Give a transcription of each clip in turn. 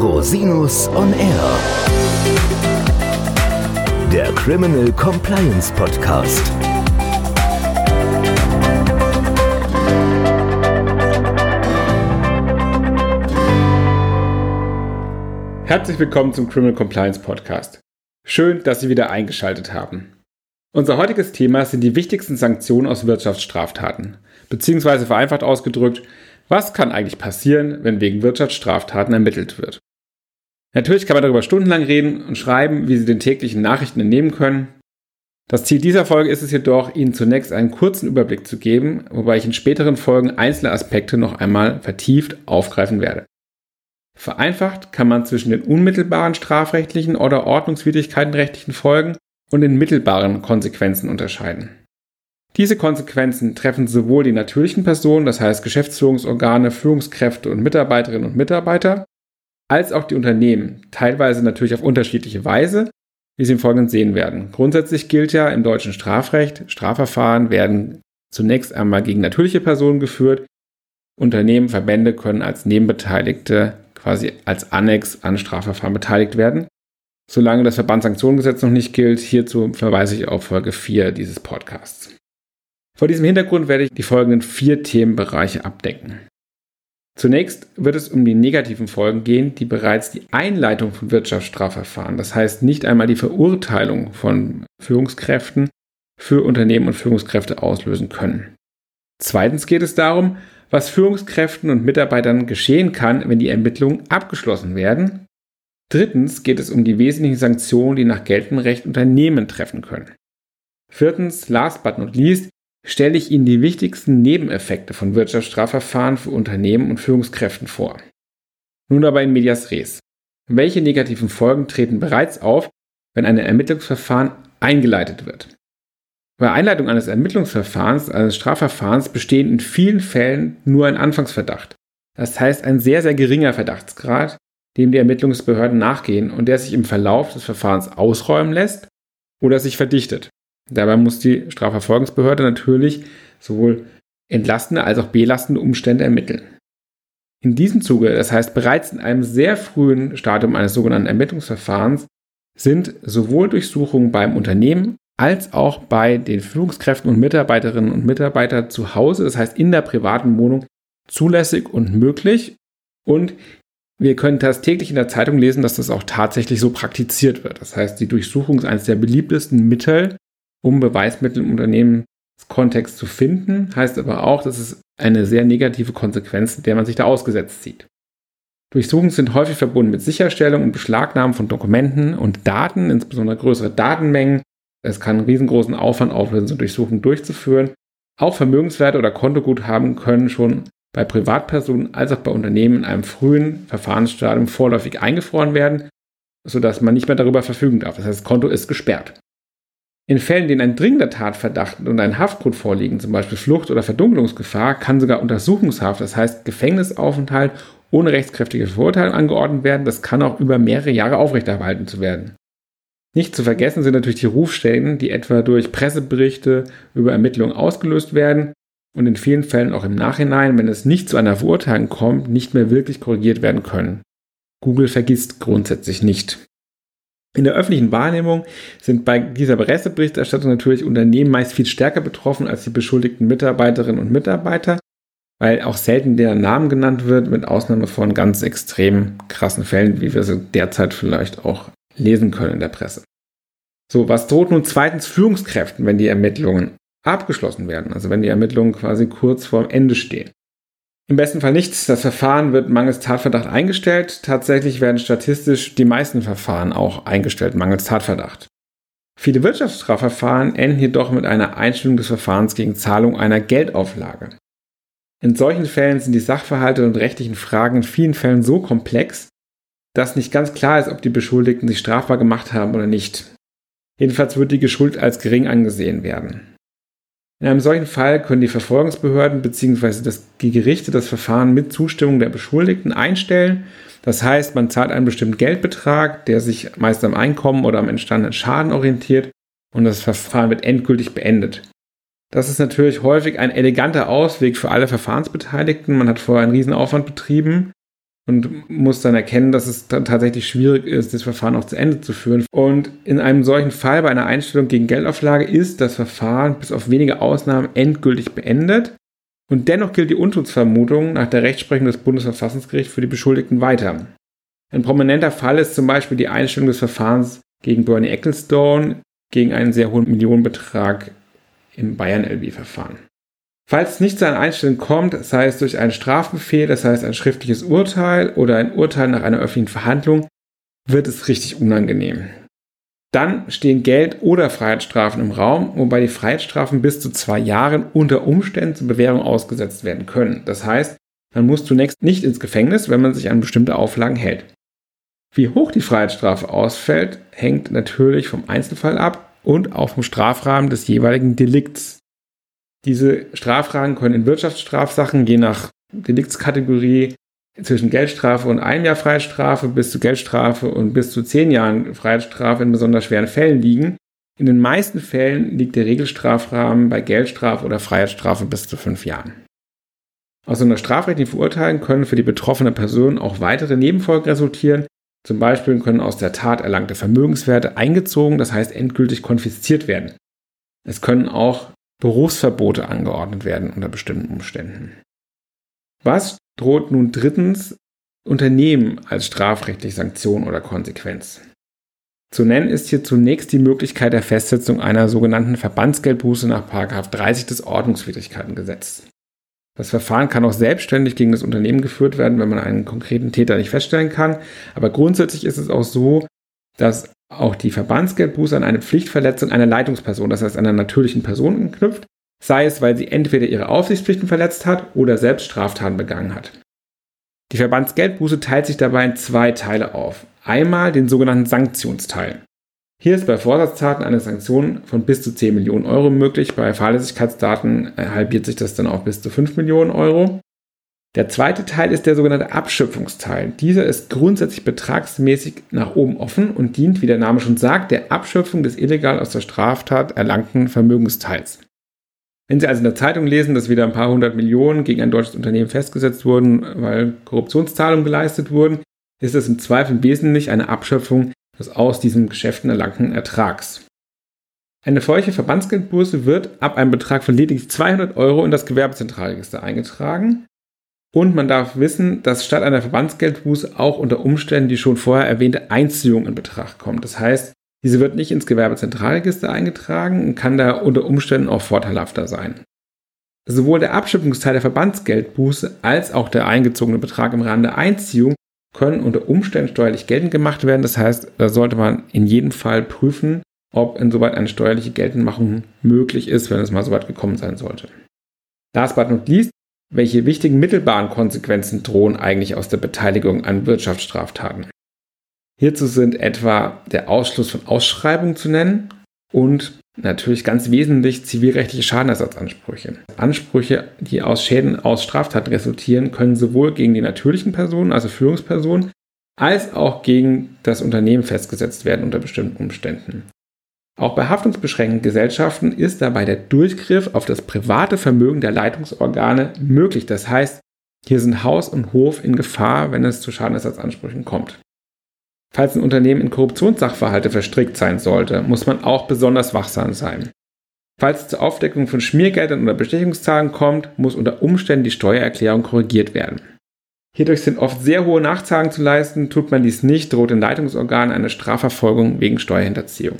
Rosinus on Air. Der Criminal Compliance Podcast. Herzlich willkommen zum Criminal Compliance Podcast. Schön, dass Sie wieder eingeschaltet haben. Unser heutiges Thema sind die wichtigsten Sanktionen aus Wirtschaftsstraftaten, beziehungsweise vereinfacht ausgedrückt, was kann eigentlich passieren, wenn wegen Wirtschaftsstraftaten ermittelt wird? Natürlich kann man darüber stundenlang reden und schreiben, wie Sie den täglichen Nachrichten entnehmen können. Das Ziel dieser Folge ist es jedoch, Ihnen zunächst einen kurzen Überblick zu geben, wobei ich in späteren Folgen einzelne Aspekte noch einmal vertieft aufgreifen werde. Vereinfacht kann man zwischen den unmittelbaren strafrechtlichen oder ordnungswidrigkeitenrechtlichen Folgen und den mittelbaren Konsequenzen unterscheiden. Diese Konsequenzen treffen sowohl die natürlichen Personen, das heißt Geschäftsführungsorgane, Führungskräfte und Mitarbeiterinnen und Mitarbeiter, als auch die Unternehmen, teilweise natürlich auf unterschiedliche Weise, wie Sie im Folgenden sehen werden. Grundsätzlich gilt ja im deutschen Strafrecht, Strafverfahren werden zunächst einmal gegen natürliche Personen geführt. Unternehmen, Verbände können als Nebenbeteiligte quasi als Annex an Strafverfahren beteiligt werden. Solange das Verbandssanktionengesetz noch nicht gilt, hierzu verweise ich auf Folge 4 dieses Podcasts. Vor diesem Hintergrund werde ich die folgenden vier Themenbereiche abdecken. Zunächst wird es um die negativen Folgen gehen, die bereits die Einleitung von Wirtschaftsstrafverfahren, das heißt nicht einmal die Verurteilung von Führungskräften für Unternehmen und Führungskräfte auslösen können. Zweitens geht es darum, was Führungskräften und Mitarbeitern geschehen kann, wenn die Ermittlungen abgeschlossen werden. Drittens geht es um die wesentlichen Sanktionen, die nach geltendem Recht Unternehmen treffen können. Viertens, last but not least, stelle ich Ihnen die wichtigsten Nebeneffekte von Wirtschaftsstrafverfahren für Unternehmen und Führungskräften vor. Nun aber in medias res. Welche negativen Folgen treten bereits auf, wenn ein Ermittlungsverfahren eingeleitet wird? Bei Einleitung eines Ermittlungsverfahrens, eines Strafverfahrens, bestehen in vielen Fällen nur ein Anfangsverdacht. Das heißt ein sehr, sehr geringer Verdachtsgrad, dem die Ermittlungsbehörden nachgehen und der sich im Verlauf des Verfahrens ausräumen lässt oder sich verdichtet. Dabei muss die Strafverfolgungsbehörde natürlich sowohl entlastende als auch belastende Umstände ermitteln. In diesem Zuge, das heißt bereits in einem sehr frühen Stadium eines sogenannten Ermittlungsverfahrens, sind sowohl Durchsuchungen beim Unternehmen als auch bei den Führungskräften und Mitarbeiterinnen und Mitarbeitern zu Hause, das heißt in der privaten Wohnung, zulässig und möglich. Und wir können das täglich in der Zeitung lesen, dass das auch tatsächlich so praktiziert wird. Das heißt, die Durchsuchung ist eines der beliebtesten Mittel um Beweismittel im Unternehmenskontext zu finden, heißt aber auch, dass es eine sehr negative Konsequenz, der man sich da ausgesetzt sieht. Durchsuchungen sind häufig verbunden mit Sicherstellung und Beschlagnahmen von Dokumenten und Daten, insbesondere größere Datenmengen. Es kann einen riesengroßen Aufwand auflösen, so Durchsuchungen durchzuführen. Auch Vermögenswerte oder Kontoguthaben können schon bei Privatpersonen als auch bei Unternehmen in einem frühen Verfahrensstadium vorläufig eingefroren werden, sodass man nicht mehr darüber verfügen darf. Das heißt, das Konto ist gesperrt. In Fällen, in denen ein dringender Tatverdacht und ein Haftgrund vorliegen, zum Beispiel Flucht oder Verdunkelungsgefahr, kann sogar Untersuchungshaft, das heißt Gefängnisaufenthalt ohne rechtskräftige Verurteilung angeordnet werden. Das kann auch über mehrere Jahre aufrechterhalten zu werden. Nicht zu vergessen sind natürlich die Rufstellen, die etwa durch Presseberichte über Ermittlungen ausgelöst werden und in vielen Fällen auch im Nachhinein, wenn es nicht zu einer Verurteilung kommt, nicht mehr wirklich korrigiert werden können. Google vergisst grundsätzlich nicht. In der öffentlichen Wahrnehmung sind bei dieser Presseberichterstattung natürlich Unternehmen meist viel stärker betroffen als die beschuldigten Mitarbeiterinnen und Mitarbeiter, weil auch selten der Name genannt wird, mit Ausnahme von ganz extrem krassen Fällen, wie wir sie derzeit vielleicht auch lesen können in der Presse. So, was droht nun zweitens Führungskräften, wenn die Ermittlungen abgeschlossen werden, also wenn die Ermittlungen quasi kurz vorm Ende stehen? Im besten Fall nichts. Das Verfahren wird mangels Tatverdacht eingestellt. Tatsächlich werden statistisch die meisten Verfahren auch eingestellt, mangels Tatverdacht. Viele Wirtschaftsstrafverfahren enden jedoch mit einer Einstellung des Verfahrens gegen Zahlung einer Geldauflage. In solchen Fällen sind die Sachverhalte und rechtlichen Fragen in vielen Fällen so komplex, dass nicht ganz klar ist, ob die Beschuldigten sich strafbar gemacht haben oder nicht. Jedenfalls wird die Schuld als gering angesehen werden. In einem solchen Fall können die Verfolgungsbehörden bzw. die Gerichte das Verfahren mit Zustimmung der Beschuldigten einstellen. Das heißt, man zahlt einen bestimmten Geldbetrag, der sich meist am Einkommen oder am entstandenen Schaden orientiert und das Verfahren wird endgültig beendet. Das ist natürlich häufig ein eleganter Ausweg für alle Verfahrensbeteiligten. Man hat vorher einen Riesenaufwand betrieben und muss dann erkennen, dass es dann tatsächlich schwierig ist, das Verfahren auch zu Ende zu führen. Und in einem solchen Fall bei einer Einstellung gegen Geldauflage ist das Verfahren bis auf wenige Ausnahmen endgültig beendet. Und dennoch gilt die Unschuldsvermutung nach der Rechtsprechung des Bundesverfassungsgerichts für die Beschuldigten weiter. Ein prominenter Fall ist zum Beispiel die Einstellung des Verfahrens gegen Bernie Ecclestone gegen einen sehr hohen Millionenbetrag im Bayern-LB-Verfahren. Falls es nicht zu einer Einstellung kommt, sei es durch einen Strafbefehl, das heißt ein schriftliches Urteil oder ein Urteil nach einer öffentlichen Verhandlung, wird es richtig unangenehm. Dann stehen Geld- oder Freiheitsstrafen im Raum, wobei die Freiheitsstrafen bis zu zwei Jahren unter Umständen zur Bewährung ausgesetzt werden können. Das heißt, man muss zunächst nicht ins Gefängnis, wenn man sich an bestimmte Auflagen hält. Wie hoch die Freiheitsstrafe ausfällt, hängt natürlich vom Einzelfall ab und auch vom Strafrahmen des jeweiligen Delikts. Diese Strafrahmen können in Wirtschaftsstrafsachen je nach Deliktskategorie zwischen Geldstrafe und einem Jahr Freiheitsstrafe bis zu Geldstrafe und bis zu zehn Jahren Freiheitsstrafe in besonders schweren Fällen liegen. In den meisten Fällen liegt der Regelstrafrahmen bei Geldstrafe oder Freiheitsstrafe bis zu fünf Jahren. Aus einer strafrechtlichen Verurteilung können für die betroffene Person auch weitere Nebenfolgen resultieren. Zum Beispiel können aus der Tat erlangte Vermögenswerte eingezogen, das heißt endgültig konfisziert werden. Es können auch Berufsverbote angeordnet werden unter bestimmten Umständen. Was droht nun drittens Unternehmen als strafrechtliche Sanktion oder Konsequenz? Zu nennen ist hier zunächst die Möglichkeit der Festsetzung einer sogenannten Verbandsgeldbuße nach 30 des Ordnungswidrigkeitengesetzes. Das Verfahren kann auch selbstständig gegen das Unternehmen geführt werden, wenn man einen konkreten Täter nicht feststellen kann. Aber grundsätzlich ist es auch so, dass auch die Verbandsgeldbuße an eine Pflichtverletzung einer Leitungsperson, das heißt einer natürlichen Person knüpft, sei es, weil sie entweder ihre Aufsichtspflichten verletzt hat oder selbst Straftaten begangen hat. Die Verbandsgeldbuße teilt sich dabei in zwei Teile auf. Einmal den sogenannten Sanktionsteil. Hier ist bei Vorsatztaten eine Sanktion von bis zu 10 Millionen Euro möglich. Bei Fahrlässigkeitsdaten halbiert sich das dann auf bis zu 5 Millionen Euro. Der zweite Teil ist der sogenannte Abschöpfungsteil. Dieser ist grundsätzlich betragsmäßig nach oben offen und dient, wie der Name schon sagt, der Abschöpfung des illegal aus der Straftat erlangten Vermögensteils. Wenn Sie also in der Zeitung lesen, dass wieder ein paar hundert Millionen gegen ein deutsches Unternehmen festgesetzt wurden, weil Korruptionszahlungen geleistet wurden, ist es im Zweifel wesentlich eine Abschöpfung des aus diesen Geschäften erlangten Ertrags. Eine solche Verbandsgeldbuße wird ab einem Betrag von lediglich 200 Euro in das Gewerbezentralregister eingetragen und man darf wissen, dass statt einer Verbandsgeldbuße auch unter Umständen die schon vorher erwähnte Einziehung in Betracht kommt. Das heißt, diese wird nicht ins Gewerbezentralregister eingetragen und kann da unter Umständen auch vorteilhafter sein. Sowohl der Abschöpfungsteil der Verbandsgeldbuße als auch der eingezogene Betrag im Rahmen der Einziehung können unter Umständen steuerlich geltend gemacht werden. Das heißt, da sollte man in jedem Fall prüfen, ob insoweit eine steuerliche Geltendmachung möglich ist, wenn es mal soweit gekommen sein sollte. Last but not least, welche wichtigen mittelbaren Konsequenzen drohen eigentlich aus der Beteiligung an Wirtschaftsstraftaten? Hierzu sind etwa der Ausschluss von Ausschreibungen zu nennen und natürlich ganz wesentlich zivilrechtliche Schadenersatzansprüche. Ansprüche, die aus Schäden aus Straftaten resultieren, können sowohl gegen die natürlichen Personen, also Führungspersonen, als auch gegen das Unternehmen festgesetzt werden unter bestimmten Umständen. Auch bei haftungsbeschränkten Gesellschaften ist dabei der Durchgriff auf das private Vermögen der Leitungsorgane möglich. Das heißt, hier sind Haus und Hof in Gefahr, wenn es zu Schadenersatzansprüchen kommt. Falls ein Unternehmen in Korruptionssachverhalte verstrickt sein sollte, muss man auch besonders wachsam sein. Falls es zur Aufdeckung von Schmiergeldern oder Bestechungszahlen kommt, muss unter Umständen die Steuererklärung korrigiert werden. Hierdurch sind oft sehr hohe Nachzahlungen zu leisten, tut man dies nicht, droht den Leitungsorganen eine Strafverfolgung wegen Steuerhinterziehung.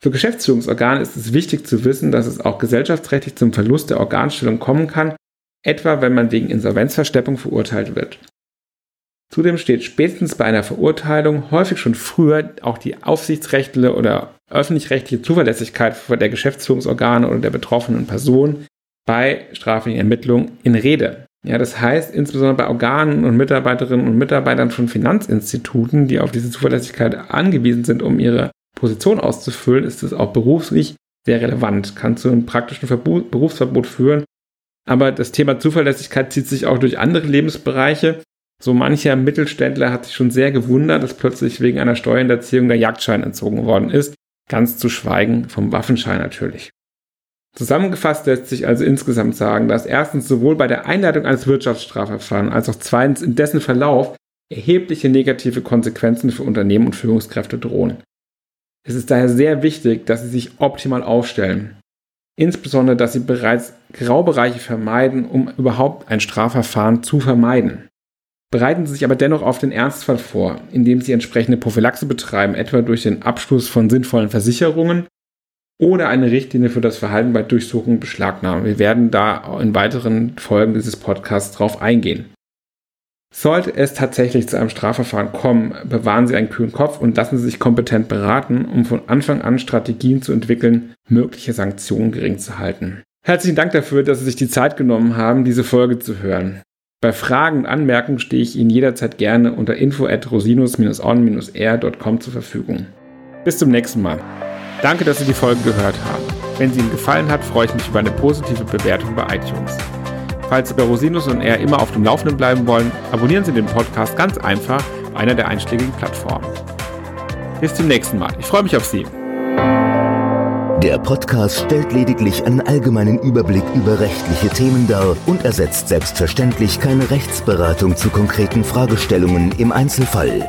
Für Geschäftsführungsorgane ist es wichtig zu wissen, dass es auch gesellschaftsrechtlich zum Verlust der Organstellung kommen kann, etwa wenn man wegen Insolvenzversteppung verurteilt wird. Zudem steht spätestens bei einer Verurteilung häufig schon früher auch die aufsichtsrechtliche oder öffentlich-rechtliche Zuverlässigkeit der Geschäftsführungsorgane oder der betroffenen Person bei straflichen Ermittlungen in Rede. Ja, das heißt, insbesondere bei Organen und Mitarbeiterinnen und Mitarbeitern von Finanzinstituten, die auf diese Zuverlässigkeit angewiesen sind, um ihre Position auszufüllen, ist es auch beruflich sehr relevant, kann zu einem praktischen Verbot, Berufsverbot führen. Aber das Thema Zuverlässigkeit zieht sich auch durch andere Lebensbereiche. So mancher Mittelständler hat sich schon sehr gewundert, dass plötzlich wegen einer Steuerhinterziehung der Jagdschein entzogen worden ist. Ganz zu schweigen vom Waffenschein natürlich. Zusammengefasst lässt sich also insgesamt sagen, dass erstens sowohl bei der Einleitung eines Wirtschaftsstrafverfahrens als auch zweitens in dessen Verlauf erhebliche negative Konsequenzen für Unternehmen und Führungskräfte drohen. Es ist daher sehr wichtig, dass Sie sich optimal aufstellen. Insbesondere, dass Sie bereits Graubereiche vermeiden, um überhaupt ein Strafverfahren zu vermeiden. Bereiten Sie sich aber dennoch auf den Ernstfall vor, indem Sie entsprechende Prophylaxe betreiben, etwa durch den Abschluss von sinnvollen Versicherungen oder eine Richtlinie für das Verhalten bei Durchsuchung beschlagnahmen. Wir werden da in weiteren Folgen dieses Podcasts drauf eingehen. Sollte es tatsächlich zu einem Strafverfahren kommen, bewahren Sie einen kühlen Kopf und lassen Sie sich kompetent beraten, um von Anfang an Strategien zu entwickeln, mögliche Sanktionen gering zu halten. Herzlichen Dank dafür, dass Sie sich die Zeit genommen haben, diese Folge zu hören. Bei Fragen und Anmerkungen stehe ich Ihnen jederzeit gerne unter info at rosinus-on-r.com zur Verfügung. Bis zum nächsten Mal. Danke, dass Sie die Folge gehört haben. Wenn sie Ihnen gefallen hat, freue ich mich über eine positive Bewertung bei iTunes. Falls Sie bei Rosinus und R immer auf dem Laufenden bleiben wollen, abonnieren Sie den Podcast ganz einfach auf einer der einschlägigen Plattformen. Bis zum nächsten Mal. Ich freue mich auf Sie. Der Podcast stellt lediglich einen allgemeinen Überblick über rechtliche Themen dar und ersetzt selbstverständlich keine Rechtsberatung zu konkreten Fragestellungen im Einzelfall.